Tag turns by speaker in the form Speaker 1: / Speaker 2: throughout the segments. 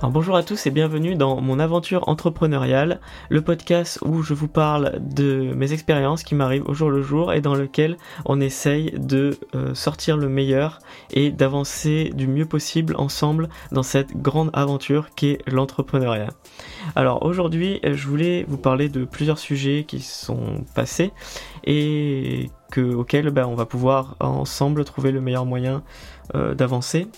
Speaker 1: Alors bonjour à tous et bienvenue dans mon aventure entrepreneuriale, le podcast où je vous parle de mes expériences qui m'arrivent au jour le jour et dans lequel on essaye de euh, sortir le meilleur et d'avancer du mieux possible ensemble dans cette grande aventure qu'est l'entrepreneuriat. Alors aujourd'hui je voulais vous parler de plusieurs sujets qui sont passés et que, auxquels ben, on va pouvoir ensemble trouver le meilleur moyen euh, d'avancer.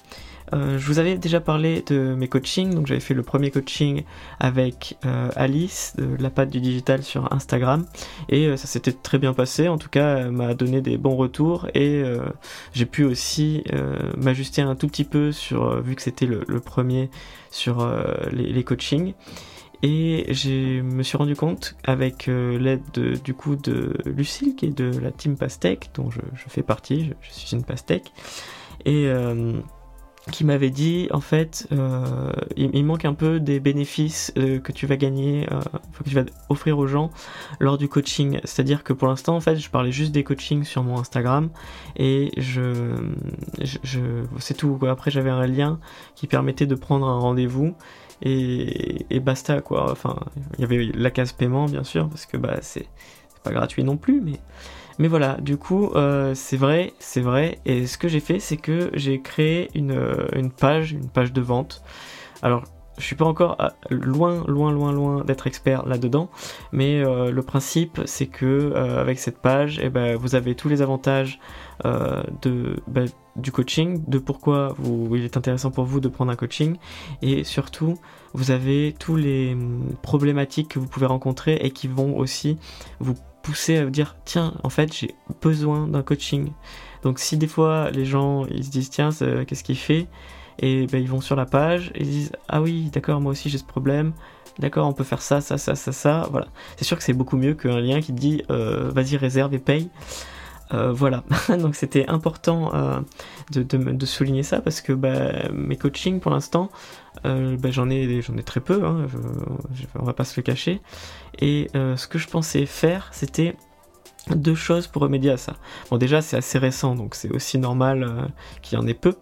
Speaker 1: Euh, je vous avais déjà parlé de mes coachings, donc j'avais fait le premier coaching avec euh, Alice de la patte du digital sur Instagram et euh, ça s'était très bien passé. En tout cas, elle m'a donné des bons retours et j'ai pu aussi m'ajuster un tout petit peu sur vu que c'était le, premier sur les, coachings. Et je me suis rendu compte avec l'aide du coup de Lucille qui est de la team Pastèque dont je, fais partie, je, je, suis une Pastèque et qui m'avait dit en fait euh, il, manque un peu des bénéfices euh, que tu vas gagner euh, que tu vas offrir aux gens lors du coaching. C'est à dire que pour l'instant en fait je parlais juste des coachings sur mon Instagram et je, je, c'est tout après j'avais un lien qui permettait de prendre un rendez-vous et, et basta quoi. Enfin il y avait la case paiement bien sûr parce que bah c'est pas gratuit non plus mais mais voilà, du coup, euh, c'est vrai, c'est vrai. Et ce que j'ai fait, c'est que j'ai créé une, euh, page, une page de vente. Alors, je suis pas encore euh, loin, loin, loin, loin d'être expert là-dedans, mais le principe, c'est que avec cette page, eh ben, vous avez tous les avantages ben, du coaching, de pourquoi il est intéressant pour vous de prendre un coaching, et surtout, vous avez tous les hum, problématiques que vous pouvez rencontrer et qui vont aussi vous pousser à vous dire tiens en fait j'ai besoin d'un coaching. Donc si des fois les gens ils se disent tiens qu'est-ce qu'il fait? Et ben, ils vont sur la page et ils disent ah oui d'accord moi aussi j'ai ce problème. D'accord on peut faire ça ça ça ça ça. Voilà. C'est sûr que c'est beaucoup mieux qu'un lien qui dit euh, vas-y réserve et paye euh, voilà, donc c'était important euh, de, souligner ça parce que bah, mes coachings pour l'instant, euh, bah, j'en ai, très peu, hein, on va pas se le cacher. Et ce que je pensais faire, c'était deux choses pour remédier à ça. Bon déjà c'est assez récent donc c'est aussi normal qu'il y en ait peu,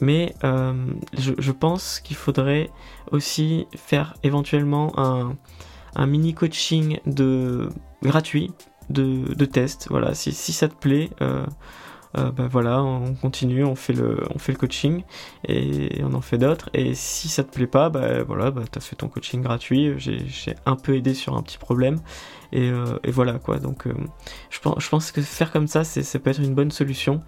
Speaker 1: mais je, je, pense qu'il faudrait aussi faire éventuellement un, mini coaching gratuit de, test. Voilà, si, ça te plaît, euh, euh, bah voilà, on continue, on fait le, on fait le coaching et on en fait d'autres. Et si ça te plaît pas, bah voilà, bah t'as fait ton coaching gratuit. J'ai un peu aidé sur un petit problème et, euh, voilà quoi. Donc je, pense, je pense que faire comme ça, ça peut être une bonne solution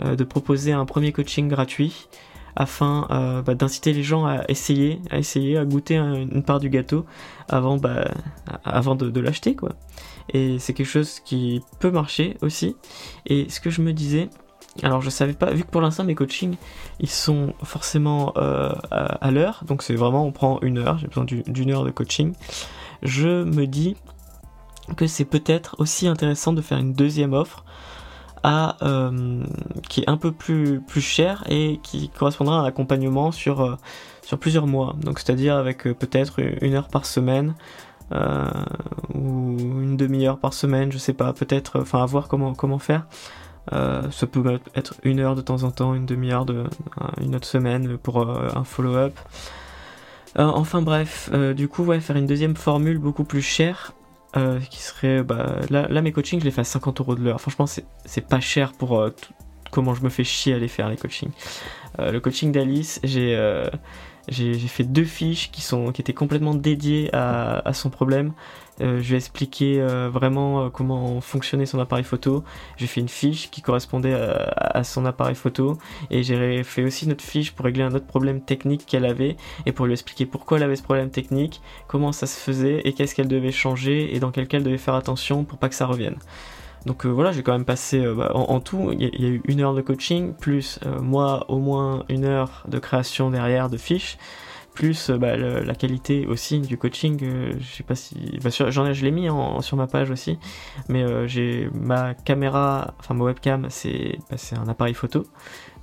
Speaker 1: de proposer un premier coaching gratuit afin bah, d'inciter les gens à essayer, à essayer, à goûter une part du gâteau avant, bah, avant de, de l'acheter quoi. Et c'est quelque chose qui peut marcher aussi. Et ce que je me disais, alors je savais pas, vu que pour l'instant mes coachings ils sont forcément euh, à, l'heure, donc c'est vraiment on prend une heure, j'ai besoin d'une heure de coaching. Je me dis que c'est peut-être aussi intéressant de faire une deuxième offre euh, qui est un peu plus cher et qui correspondra à un accompagnement sur euh, sur plusieurs mois. Donc c'est-à-dire avec peut-être une heure par semaine euh, ou une demi-heure par semaine, je sais pas, peut-être, enfin à voir comment, comment faire. Euh, ça peut être une heure de temps en temps, une demi-heure de une autre semaine pour euh, un follow-up. enfin bref, du coup ouais, faire une deuxième formule beaucoup plus chère, qui serait bah, là, là, mes coachings je les fais à 50 euros de l'heure. Franchement c'est pas cher pour comment je me fais chier à les faire les coachings. le coaching d'Alice, j'ai j'ai fait deux fiches qui, sont, qui étaient complètement dédiées à, son problème. Euh, je lui ai expliqué euh, vraiment euh, comment fonctionnait son appareil photo. J'ai fait une fiche qui correspondait à son appareil photo et j'ai fait aussi une autre fiche pour régler un autre problème technique qu'elle avait et pour lui expliquer pourquoi elle avait ce problème technique, comment ça se faisait et qu'est-ce qu'elle devait changer et dans quel cas elle devait faire attention pour pas que ça revienne. Donc euh, voilà, j'ai quand même passé euh, bah, en, tout, il y, a eu une heure de coaching, plus euh, moi au moins une heure de création derrière de fiches, plus bah, la qualité aussi du coaching. je sais pas si, bah, j'en ai, je l'ai mis sur ma page aussi, mais j'ai ma caméra, enfin ma webcam, c'est un appareil photo.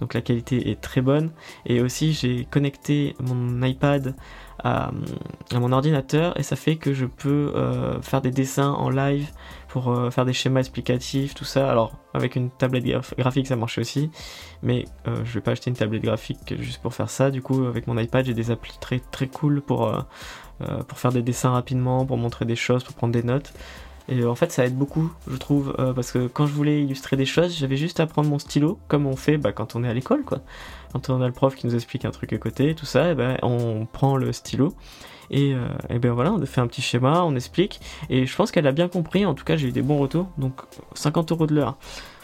Speaker 1: donc la qualité est très bonne. Et aussi j'ai connecté mon iPad à, mon ordinateur et ça fait que je peux faire des dessins en live pour euh, faire des schémas explicatifs, tout ça. Alors avec une tablette graphique ça marche aussi, mais euh, je vais pas acheter une tablette graphique juste pour faire ça. Du coup avec mon iPad j'ai des applis très très cool pour, pour faire des dessins rapidement, pour montrer des choses, pour prendre des notes. Et en fait, ça aide beaucoup, je trouve, parce que quand je voulais illustrer des choses, j'avais juste à prendre mon stylo, comme on fait bah, quand on est à l'école, quoi quand on a le prof qui nous explique un truc à côté, tout ça, et eh ben, on prend le stylo et, euh, et, ben voilà, on fait un petit schéma, on explique, et je pense qu'elle a bien compris, en tout cas j'ai eu des bons retours, donc 50 euros de l'heure,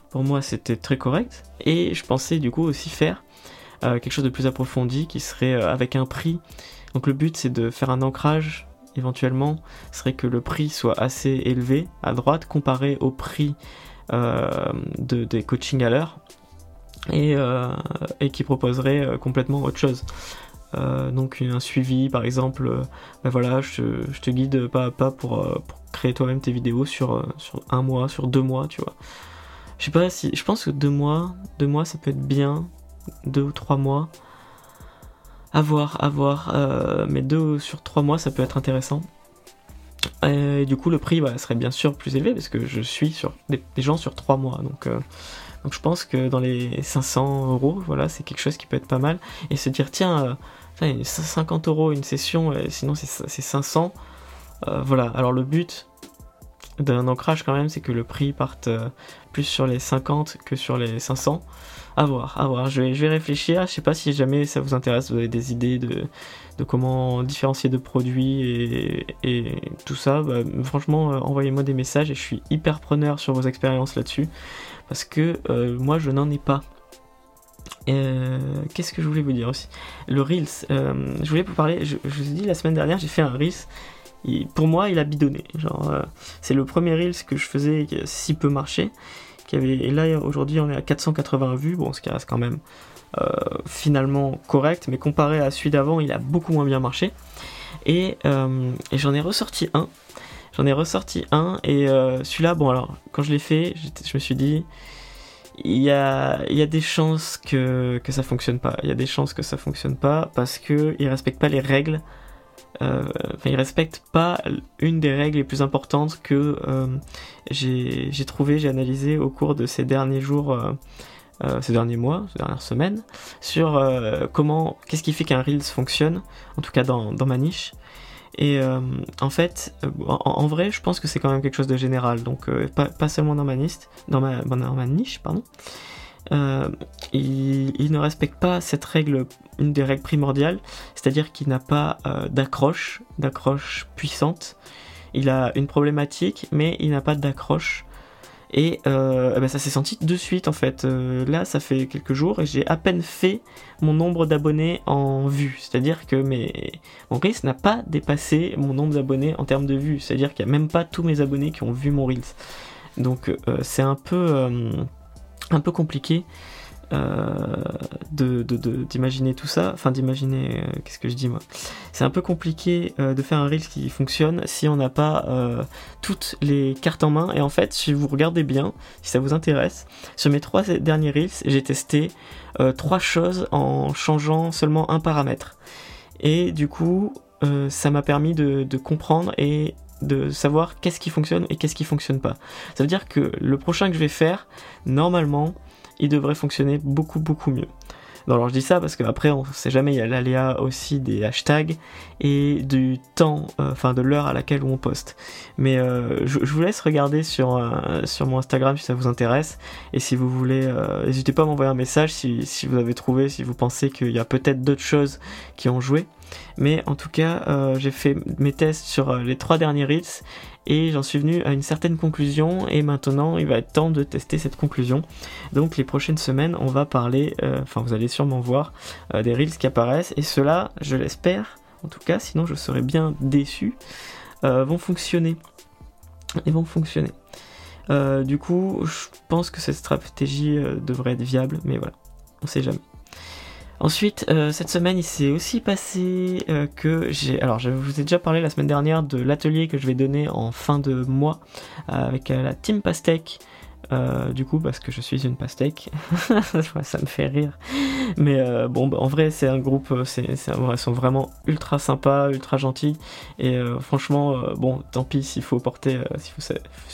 Speaker 1: pour moi c'était très correct, et je pensais du coup aussi faire euh, quelque chose de plus approfondi qui serait euh, avec un prix, donc le but c'est de faire un ancrage éventuellement, serait que le prix soit assez élevé à droite comparé au prix de, des coachings à l'heure, et, et qui proposerait complètement autre chose. Euh, donc un suivi par exemple, ben voilà, je, te guide pas à pas pour, créer toi-même tes vidéos sur, sur un mois, sur deux mois, tu vois. Je sais pas si. Je pense que deux mois, deux mois ça peut être bien. Deux ou trois mois. À voir, à voir. mais deux sur trois mois ça peut être intéressant. Et du coup le prix bah, serait bien sûr plus élevé parce que je suis sur des, gens sur trois mois. Donc donc je pense que dans les 500 euros, voilà, c'est quelque chose qui peut être pas mal. Et se dire, tiens, 50 euh, euros une session, sinon c'est 500. Euh, voilà, alors le but d'un ancrage quand même, c'est que le prix parte euh, plus sur les 50 que sur les 500. À voir, à voir. Je vais, réfléchir. Je sais pas si jamais ça vous intéresse, vous avez des idées de, comment différencier de produits et, tout ça. Bah, franchement, envoyez-moi des messages et je suis hyper preneur sur vos expériences là-dessus parce que euh, moi je n'en ai pas. Euh, qu'est-ce que je voulais vous dire aussi? Le Reels, euh, je voulais vous parler, je, vous ai dit la semaine dernière, j'ai fait un Reels. pour moi, il a bidonné. Genre, c'est le premier Reels que je faisais qui a si peu marché. Qui et là, aujourd'hui, on est à 480 vues, bon, ce qui reste quand même finalement correct, mais comparé à celui d'avant, il a beaucoup moins bien marché. Et, et j'en ai ressorti un J'en ai ressorti un et euh, celui-là, bon alors, quand je l'ai fait, je me suis dit, il y a, des chances que, ça fonctionne pas. Il y a des chances que ça fonctionne pas parce que il respecte pas les règles. Euh, enfin, il respecte pas une des règles les plus importantes que euh, j'ai trouvé, j'ai analysé au cours de ces derniers jours, ces derniers mois, ces dernières semaines, sur comment, qu'est-ce qui fait qu'un Reels fonctionne, en tout cas dans ma niche. Et euh, en fait, euh, en, vrai, je pense que c'est quand même quelque chose de général. Donc, euh, pas, seulement dans ma, ma, dans ma niche, pardon. il, ne respecte pas cette règle, une des règles primordiales, c'est-à-dire qu'il n'a pas d'accroche, d'accroche puissante. Il a une problématique, mais il n'a pas d'accroche et euh, eh ben, ça s'est senti de suite en fait. Euh, là, ça fait quelques jours et j'ai à peine fait mon nombre d'abonnés en vues. C'est-à-dire que mon Reels n'a pas dépassé mon nombre d'abonnés en termes de vues. C'est-à-dire qu'il n'y a même pas tous mes abonnés qui ont vu mon Reels. Donc euh, c'est un peu, un peu compliqué. Euh, d'imaginer tout ça, enfin d'imaginer, euh, qu'est-ce que je dis moi? C'est un peu compliqué euh, de faire un reel qui fonctionne si on n'a pas toutes les cartes en main. Et en fait, si vous regardez bien, si ça vous intéresse, sur mes trois derniers reels, j'ai testé trois choses en changeant seulement un paramètre. Et du coup, ça m'a permis de, de comprendre et de savoir qu'est-ce qui fonctionne et qu'est-ce qui fonctionne pas. Ça veut dire que le prochain que je vais faire, normalement, il devrait fonctionner beaucoup beaucoup mieux. alors je dis ça parce qu'après on sait jamais, il y a l'aléa aussi des hashtags et du temps, euh, enfin de l'heure à laquelle on poste. Mais euh, je, vous laisse regarder sur, euh, sur mon Instagram si ça vous intéresse. Et si vous voulez, n'hésitez pas à m'envoyer un message si, si, vous avez trouvé, si vous pensez qu'il y a peut-être d'autres choses qui ont joué. Mais en tout cas, j'ai fait mes tests sur les trois derniers reels et j'en suis venu à une certaine conclusion et maintenant il va être temps de tester cette conclusion. Donc les prochaines semaines on va parler, euh, enfin vous allez sûrement voir euh, des reels qui apparaissent et ceux-là, je l'espère, en tout cas sinon je serais bien déçu, euh, vont fonctionner. Ils vont fonctionner. du coup je pense que cette stratégie devrait être viable mais voilà, on sait jamais. Ensuite, euh, cette semaine, il s'est aussi passé euh, que j'ai. Alors, je vous ai déjà parlé la semaine dernière de l'atelier que je vais donner en fin de mois euh, avec la team Pastèque du coup, parce que je suis une pastèque, ça me fait rire. Mais bon, bah, en vrai, c'est un groupe, c'est, ils sont vraiment ultra sympas, ultra gentils. Et franchement, bon, tant pis s'il faut porter, s'il faut,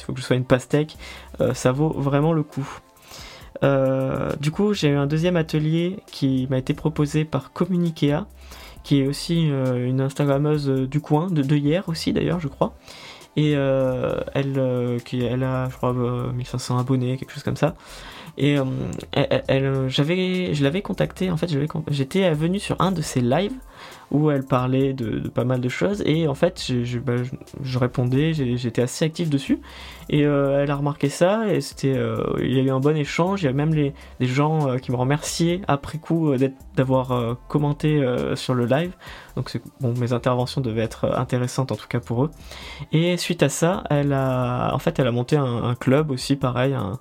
Speaker 1: faut, que je sois une pastèque, ça vaut vraiment le coup. Du coup, j'ai eu un deuxième atelier qui m'a été proposé par Communikea, qui est aussi une Instagrammeuse du coin, de, hier aussi d'ailleurs, je crois et euh, elle, euh, elle a, je crois, 1500 euh, abonnés, quelque chose comme ça. Et elle, j'avais, je l'avais contactée, en fait, j'étais venu sur un de ses lives où elle parlait de, pas mal de choses et en fait je, bah, répondais, j'étais assez actif dessus et euh, elle a remarqué ça et c'était, euh, il y a eu un bon échange, il y a même les, gens euh, qui me remerciaient après coup d'avoir commenté sur le live, donc bon, mes interventions devaient être intéressantes en tout cas pour eux. Et suite à ça, elle a, en fait, elle a monté un, un club aussi, pareil, un,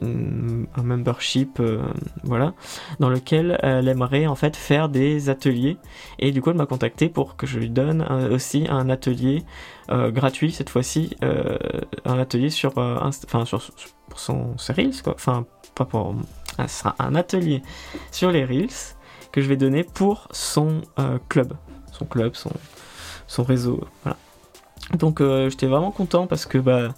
Speaker 1: un membership euh, voilà dans lequel elle aimerait en fait faire des ateliers. Et du coup elle m'a contacté pour que je lui donne aussi un atelier euh, gratuit cette fois-ci euh, un atelier sur enfin sur son ses reels quoi. Enfin pas pour ah, sera un atelier sur les reels que je vais donner pour son club. Son club son son réseau voilà donc j'étais vraiment content parce que bah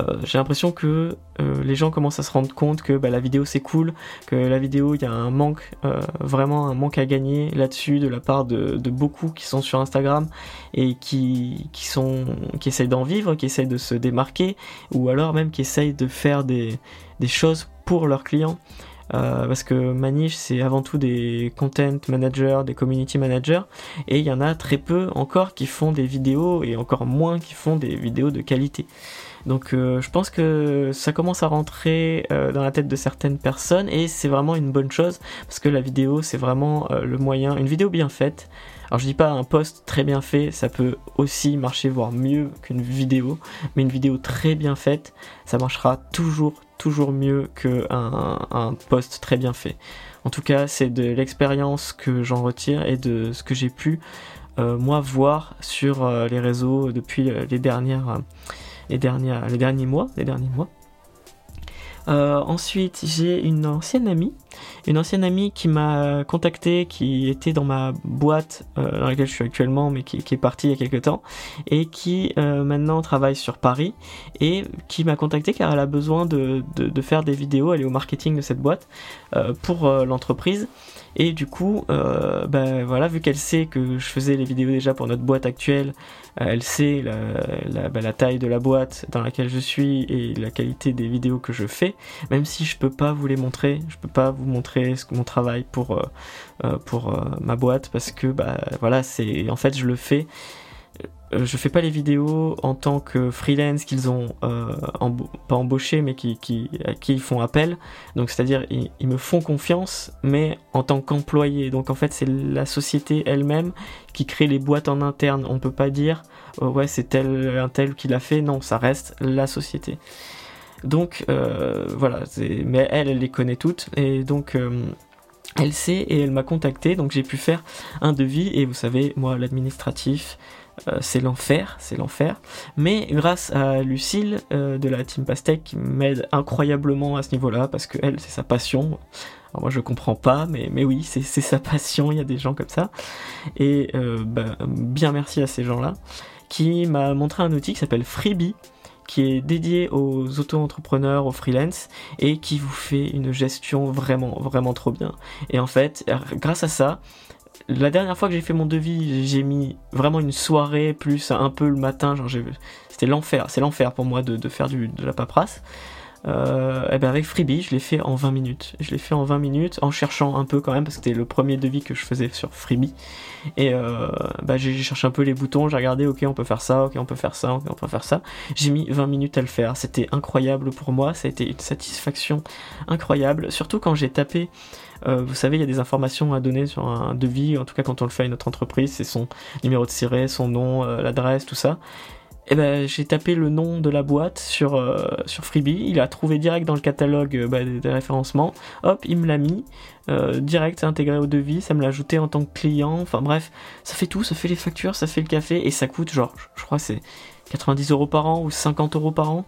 Speaker 1: euh, j'ai l'impression que euh, les gens commencent à se rendre compte que bah, la vidéo c'est cool, que la vidéo il y a un manque, euh, vraiment un manque à gagner là-dessus de la part de, beaucoup qui sont sur Instagram et qui, qui essayent d'en vivre, qui essayent de se démarquer ou alors même qui essayent de faire des, des choses pour leurs clients. Parce que Manish c'est avant tout des content managers, des community managers, et il y en a très peu encore qui font des vidéos et encore moins qui font des vidéos de qualité. Donc euh, je pense que ça commence à rentrer euh, dans la tête de certaines personnes et c'est vraiment une bonne chose parce que la vidéo c'est vraiment euh, le moyen, une vidéo bien faite. Alors je dis pas un post très bien fait, ça peut aussi marcher voire mieux qu'une vidéo, mais une vidéo très bien faite, ça marchera toujours toujours mieux qu'un un post très bien fait. En tout cas, c'est de l'expérience que j'en retire et de ce que j'ai pu moi voir sur les réseaux depuis les dernières les, derniers mois. Les derniers mois. Euh, ensuite, j'ai une ancienne amie, une ancienne amie qui m'a contacté, qui était dans ma boîte euh, dans laquelle je suis actuellement, mais qui, est partie il y a quelques temps, et qui euh, maintenant travaille sur Paris, et qui m'a contacté car elle a besoin de, de, faire des vidéos, elle est au marketing de cette boîte pour l'entreprise, et du coup, euh, bah, voilà, vu qu'elle sait que je faisais les vidéos déjà pour notre boîte actuelle, euh, elle sait la, bah, la, taille de la boîte dans laquelle je suis et la qualité des vidéos que je fais, même si je peux pas vous les montrer, je peux pas vous montrer ce, mon travail pour, euh, pour ma boîte parce que bah, voilà, c'est en fait je le fais euh, je fais pas les vidéos en tant que freelance qu'ils ont euh, pas embauché mais qui, qui, à qui ils font appel. Donc c'est-à-dire ils, me font confiance mais en tant qu'employé. Donc en fait c'est la société elle-même qui crée les boîtes en interne. On peut pas dire oh ouais c'est tel un tel qui l'a fait. Non ça reste la société. Donc euh, voilà, mais elle, elle les connaît toutes et donc elle sait et elle m'a contacté donc j'ai pu faire un devis et vous savez moi l'administratif euh, c'est l'enfer, c'est l'enfer. Mais grâce à Lucille euh, de la Team Pastèque qui m'aide incroyablement à ce niveau-là, parce que elle, c'est sa passion. Alors moi, je comprends pas, mais, mais oui, c'est sa passion, il y a des gens comme ça. Et euh, bah, bien merci à ces gens-là, qui m'a montré un outil qui s'appelle Freebie, qui est dédié aux auto-entrepreneurs, aux freelance, et qui vous fait une gestion vraiment, vraiment trop bien. Et en fait, grâce à ça, la dernière fois que j'ai fait mon devis, j'ai mis vraiment une soirée plus un peu le matin, genre c'était l'enfer, c'est l'enfer pour moi de, faire de la paperasse. Euh, et eh ben avec Freebie, je l'ai fait en 20 minutes. Je l'ai fait en 20 minutes en cherchant un peu quand même parce que c'était le premier devis que je faisais sur Freebie. Et euh, bah, j'ai cherché un peu les boutons, j'ai regardé, ok, on peut faire ça, ok, on peut faire ça, ok, on peut faire ça. J'ai mis 20 minutes à le faire. C'était incroyable pour moi, ça a été une satisfaction incroyable, surtout quand j'ai tapé euh, vous savez, il y a des informations à donner sur un devis, en tout cas quand on le fait à notre entreprise, c'est son numéro de ciré, son nom, euh, l'adresse, tout ça. Et eh ben j'ai tapé le nom de la boîte sur, euh, sur Freebie, il a trouvé direct dans le catalogue bah, des, référencements, hop, il me l'a mis, direct, c'est intégré au devis, ça me l'a ajouté en tant que client, enfin bref, ça fait tout, ça fait les factures, ça fait le café, et ça coûte genre, je crois c'est 90 euros par an ou 50 euros par an.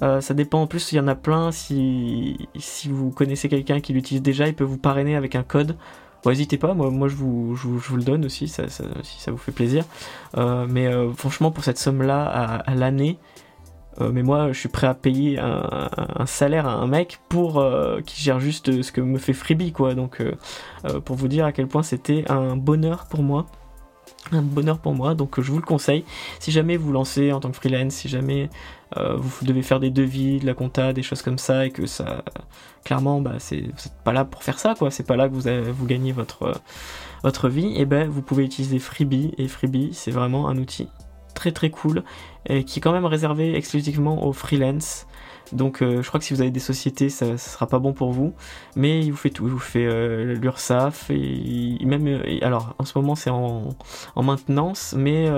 Speaker 1: ça dépend. En plus, il y en a plein. Si, si vous connaissez quelqu'un qui l'utilise déjà, il peut vous parrainer avec un code. N'hésitez pas, moi, je, vous, le donne aussi, si ça vous fait plaisir. mais franchement, pour cette somme-là, à l'année, euh, mais moi, je suis prêt à payer un, salaire à un mec pour euh, qui gère juste ce que me fait Freebie, quoi. Donc, euh, pour vous dire à quel point c'était un bonheur pour moi un bonheur pour moi, donc je vous le conseille. Si jamais vous lancez en tant que freelance, si jamais vous devez faire des devis, de la compta, des choses comme ça, et que ça, clairement, bah, vous n'êtes pas là pour faire ça, quoi. C'est pas là que vous, vous gagnez votre, votre vie. Et ben, vous pouvez utiliser Freebie, et Freebie, c'est vraiment un outil très très cool et qui est quand même réservé exclusivement aux freelance. Donc euh, je crois que si vous avez des sociétés, ça, ne sera pas bon pour vous. Mais il vous fait tout. Il vous fait euh, l'URSAF et, même. Euh, alors en ce moment c'est en, maintenance, mais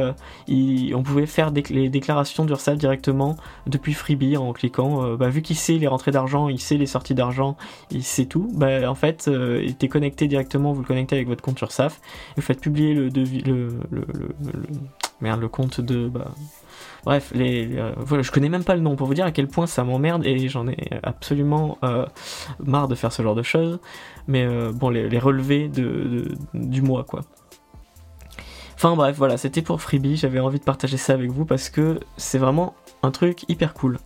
Speaker 1: on pouvait faire les déclarations d'URSAF directement depuis Freebie en cliquant. Bah, vu qu'il sait les rentrées d'argent, il sait les sorties d'argent, il sait tout. Bah, en fait, il était connecté directement. Vous le connectez avec votre compte URSAF. Vous faites publier le, devis, le, le compte de. Bah, bref, les, euh, voilà, je connais même pas le nom pour vous dire à quel point ça m'emmerde et j'en ai absolument euh, marre de faire ce genre de choses. Mais euh, bon, les, relevés de, du mois, quoi. Enfin bref, voilà, c'était pour Freebie. J'avais envie de partager ça avec vous parce que c'est vraiment un truc hyper cool.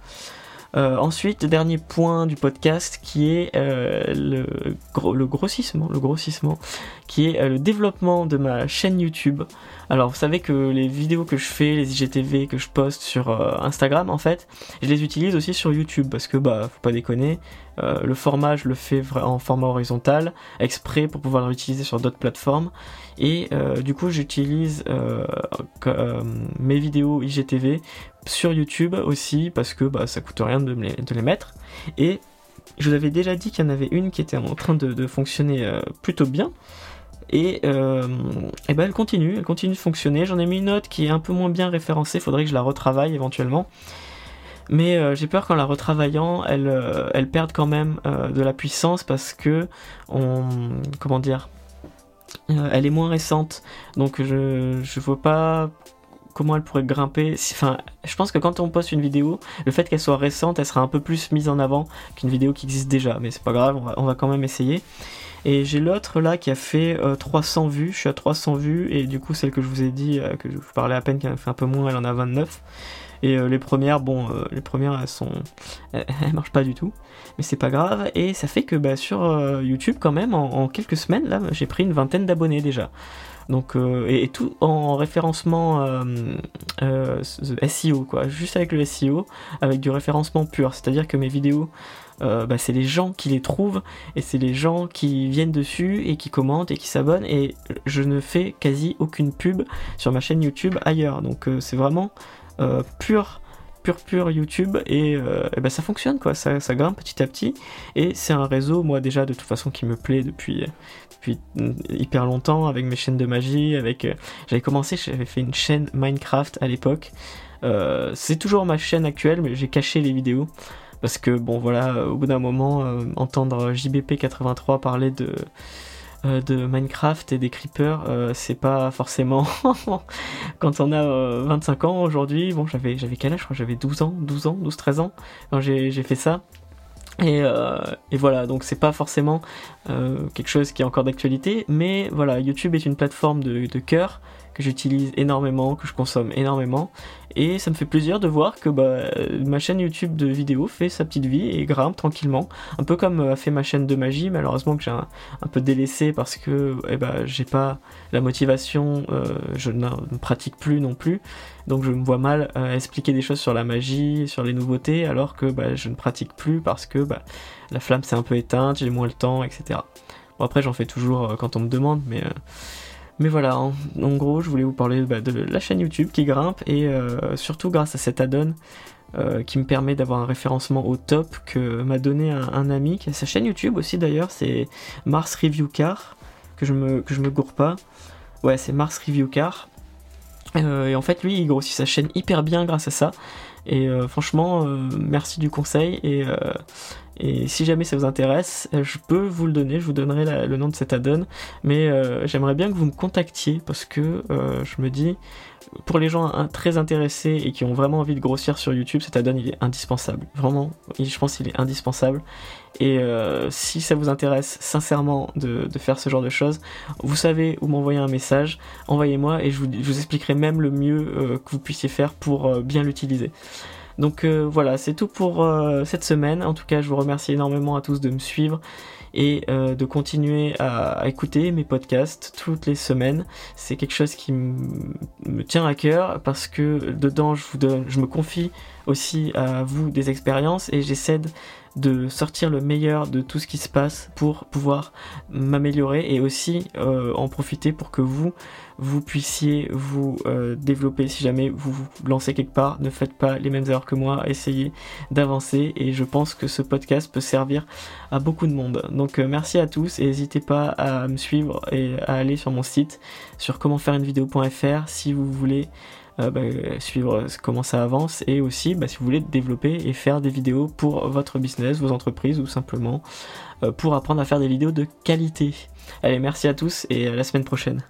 Speaker 1: Ensuite, dernier point du podcast qui est le, le grossissement, le grossissement, qui est le développement de ma chaîne YouTube. Alors vous savez que les vidéos que je fais, les IGTV que je poste sur euh, Instagram en fait, je les utilise aussi sur YouTube parce que bah faut pas déconner, euh, le format je le fais en format horizontal, exprès pour pouvoir l'utiliser sur d'autres plateformes et euh, du coup j'utilise mes vidéos IGTV sur YouTube aussi parce que bah ça coûte rien de, les, mettre et je vous avais déjà dit qu'il y en avait une qui était en train de fonctionner plutôt bien. Et, euh, ben elle continue, elle continue de fonctionner. J'en ai mis une autre qui est un peu moins bien référencée, faudrait que je la retravaille éventuellement. Mais euh, j'ai peur qu'en la retravaillant, elle, euh, perde quand même euh, de la puissance parce que comment dire, elle est moins récente. Donc je je vois pas comment elle pourrait grimper. Enfin, je pense que quand on poste une vidéo, le fait qu'elle soit récente, elle sera un peu plus mise en avant qu'une vidéo qui existe déjà. Mais c'est pas grave, on va, quand même essayer. Et j'ai l'autre là qui a fait 300 euh, vues, je suis à 300 vues, et du coup celle que je vous ai dit, euh, que je vous parlais à peine, qui a fait un peu moins, elle en a 29. Et euh, les premières, bon, les premières elles sont, elles, marchent pas du tout, mais c'est pas grave. Et ça fait que bah, sur YouTube quand même, en, quelques semaines là, j'ai pris une vingtaine d'abonnés déjà. Donc et, tout en référencement SEO quoi, juste avec le SEO, avec du référencement pur, c'est-à-dire que mes vidéos euh, bah, c'est les gens qui les trouvent et c'est les gens qui viennent dessus et qui commentent et qui s'abonnent. Et je ne fais quasi aucune pub sur ma chaîne YouTube ailleurs. Donc euh, c'est vraiment euh, pur pur pur YouTube et, bah, ça fonctionne quoi, ça, ça, grimpe petit à petit. Et c'est un réseau moi déjà de toute façon qui me plaît depuis, depuis hyper longtemps avec mes chaînes de magie, avec j'avais commencé, j'avais fait une chaîne Minecraft à l'époque. c'est toujours ma chaîne actuelle mais j'ai caché les vidéos. Parce que bon voilà, au bout d'un moment, euh, entendre JBP83 parler de euh, de Minecraft et des creepers, euh, c'est pas forcément quand on a 25 ans aujourd'hui. Bon, j'avais j'avais quel âge? Je crois j'avais 12 ans, 12 ans, 12 13 ans quand j'ai fait ça. Et, et, voilà, donc c'est pas forcément quelque chose qui est encore d'actualité, mais voilà, YouTube est une plateforme de cœur que j'utilise énormément, que je consomme énormément. Et ça me fait plaisir de voir que bah, ma chaîne YouTube de vidéos fait sa petite vie et grimpe tranquillement. Un peu comme a fait ma chaîne de magie, malheureusement que j'ai un, peu délaissé parce que eh bah, j'ai pas la motivation, euh, je ne, pratique plus non plus. Donc je me vois mal euh, expliquer des choses sur la magie, sur les nouveautés, alors que bah, je ne pratique plus parce que bah, la flamme s'est un peu éteinte, j'ai moins le temps, etc. Bon après j'en fais toujours euh, quand on me demande, mais mais voilà, en, gros, je voulais vous parler bah, de la chaîne YouTube qui grimpe et euh, surtout grâce à cet add-on euh, qui me permet d'avoir un référencement au top que m'a donné un, ami qui a sa chaîne YouTube aussi d'ailleurs, c'est Mars Review Car, que je me, que me gourre pas. Ouais, c'est Mars Review Car. Euh, et en fait, lui, il grossit sa chaîne hyper bien grâce à ça. Et franchement, merci du conseil. Et si jamais ça vous intéresse, euh, je peux vous le donner, je vous donnerai le nom de cet add-on, mais euh, j'aimerais bien que vous me contactiez parce que euh, je me dis, pour les gens très intéressés et qui ont vraiment envie de grossir sur YouTube, cet add-on il est indispensable. Vraiment, je pense qu'il est indispensable. Et si ça vous intéresse sincèrement de, faire ce genre de choses, vous savez où m'envoyer un message, envoyez-moi et je vous, je vous, expliquerai même le mieux que vous puissiez faire pour bien l'utiliser. Donc euh, voilà, c'est tout pour euh, cette semaine. En tout cas, je vous remercie énormément à tous de me suivre et euh, de continuer à, écouter mes podcasts toutes les semaines. C'est quelque chose qui me tient à cœur parce que dedans, je vous donne, je me confie aussi à vous des expériences et j'essaie de sortir le meilleur de tout ce qui se passe pour pouvoir m'améliorer et aussi euh, en profiter pour que vous, vous puissiez vous euh, développer si jamais vous vous lancez quelque part. Ne faites pas les mêmes erreurs que moi, essayez d'avancer et je pense que ce podcast peut servir à beaucoup de monde. Donc euh, merci à tous et n'hésitez pas à me suivre et à aller sur mon site sur comment faire une vidéo.fr si vous voulez bah, suivre comment ça avance et aussi bah, si vous voulez développer et faire des vidéos pour votre business, vos entreprises ou simplement euh, pour apprendre à faire des vidéos de qualité. Allez, merci à tous et à la semaine prochaine.